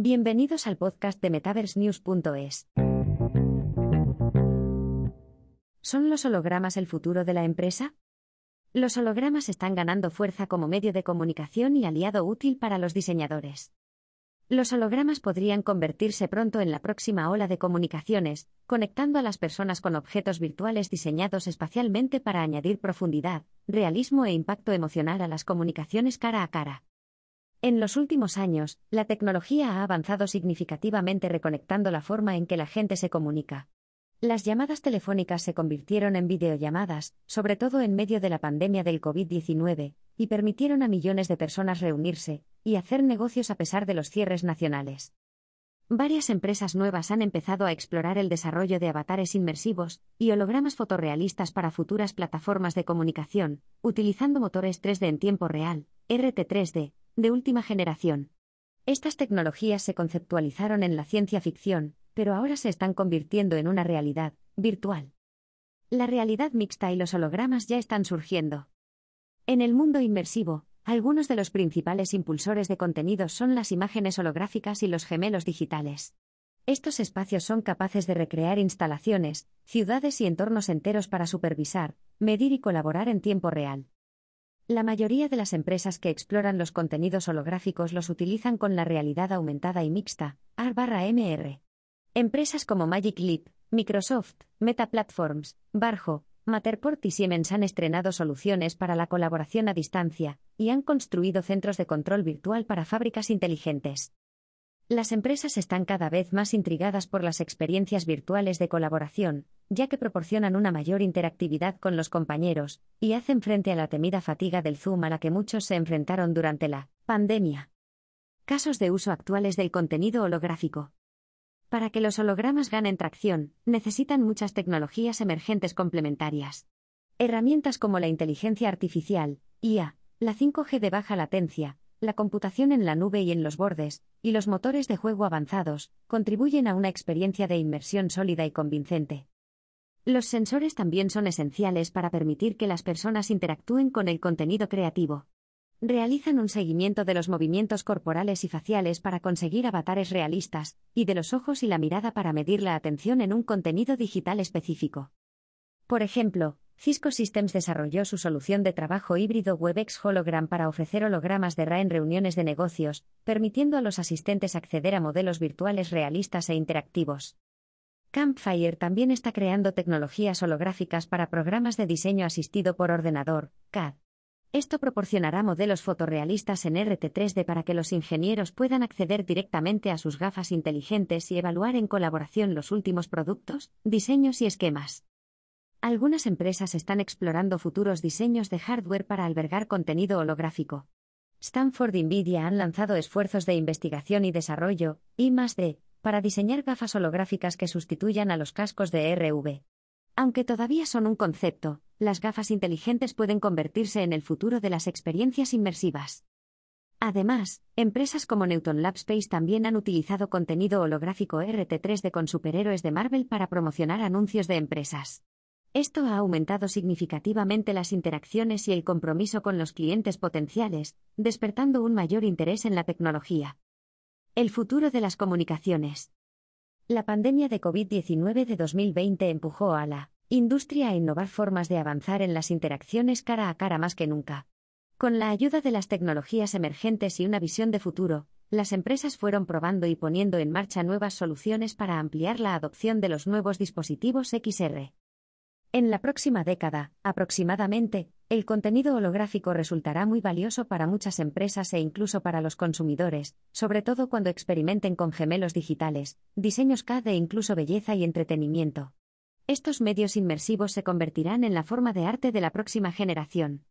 Bienvenidos al podcast de MetaverseNews.es. ¿Son los hologramas el futuro de la empresa? Los hologramas están ganando fuerza como medio de comunicación y aliado útil para los diseñadores. Los hologramas podrían convertirse pronto en la próxima ola de comunicaciones, conectando a las personas con objetos virtuales diseñados espacialmente para añadir profundidad, realismo e impacto emocional a las comunicaciones cara a cara. En los últimos años, la tecnología ha avanzado significativamente reconectando la forma en que la gente se comunica. Las llamadas telefónicas se convirtieron en videollamadas, sobre todo en medio de la pandemia del COVID-19, y permitieron a millones de personas reunirse y hacer negocios a pesar de los cierres nacionales. Varias empresas nuevas han empezado a explorar el desarrollo de avatares inmersivos y hologramas fotorrealistas para futuras plataformas de comunicación, utilizando motores 3D en tiempo real, RT3D, de última generación. Estas tecnologías se conceptualizaron en la ciencia ficción, pero ahora se están convirtiendo en una realidad virtual. La realidad mixta y los hologramas ya están surgiendo. En el mundo inmersivo, algunos de los principales impulsores de contenidos son las imágenes holográficas y los gemelos digitales. Estos espacios son capaces de recrear instalaciones, ciudades y entornos enteros para supervisar, medir y colaborar en tiempo real. La mayoría de las empresas que exploran los contenidos holográficos los utilizan con la realidad aumentada y mixta, AR/MR. Empresas como Magic Leap, Microsoft, Meta Platforms, Barjo, Matterport y Siemens han estrenado soluciones para la colaboración a distancia y han construido centros de control virtual para fábricas inteligentes. Las empresas están cada vez más intrigadas por las experiencias virtuales de colaboración, ya que proporcionan una mayor interactividad con los compañeros, y hacen frente a la temida fatiga del Zoom a la que muchos se enfrentaron durante la pandemia. Casos de uso actuales del contenido holográfico. Para que los hologramas ganen tracción, necesitan muchas tecnologías emergentes complementarias. Herramientas como la inteligencia artificial, IA, la 5G de baja latencia, la computación en la nube y en los bordes, y los motores de juego avanzados, contribuyen a una experiencia de inmersión sólida y convincente. Los sensores también son esenciales para permitir que las personas interactúen con el contenido creativo. Realizan un seguimiento de los movimientos corporales y faciales para conseguir avatares realistas, y de los ojos y la mirada para medir la atención en un contenido digital específico. Por ejemplo, Cisco Systems desarrolló su solución de trabajo híbrido WebEx Hologram para ofrecer hologramas de RA en reuniones de negocios, permitiendo a los asistentes acceder a modelos virtuales realistas e interactivos. Campfire también está creando tecnologías holográficas para programas de diseño asistido por ordenador, CAD. Esto proporcionará modelos fotorrealistas en RT3D para que los ingenieros puedan acceder directamente a sus gafas inteligentes y evaluar en colaboración los últimos productos, diseños y esquemas. Algunas empresas están explorando futuros diseños de hardware para albergar contenido holográfico. Stanford y Nvidia han lanzado esfuerzos de investigación y desarrollo, I D, para diseñar gafas holográficas que sustituyan a los cascos de RV. Aunque todavía son un concepto, las gafas inteligentes pueden convertirse en el futuro de las experiencias inmersivas. Además, empresas como Newton Lab Space también han utilizado contenido holográfico RT3D con superhéroes de Marvel para promocionar anuncios de empresas. Esto ha aumentado significativamente las interacciones y el compromiso con los clientes potenciales, despertando un mayor interés en la tecnología. El futuro de las comunicaciones. La pandemia de COVID-19 de 2020 empujó a la industria a innovar formas de avanzar en las interacciones cara a cara más que nunca. Con la ayuda de las tecnologías emergentes y una visión de futuro, las empresas fueron probando y poniendo en marcha nuevas soluciones para ampliar la adopción de los nuevos dispositivos XR. En la próxima década, aproximadamente, el contenido holográfico resultará muy valioso para muchas empresas e incluso para los consumidores, sobre todo cuando experimenten con gemelos digitales, diseños CAD e incluso belleza y entretenimiento. Estos medios inmersivos se convertirán en la forma de arte de la próxima generación.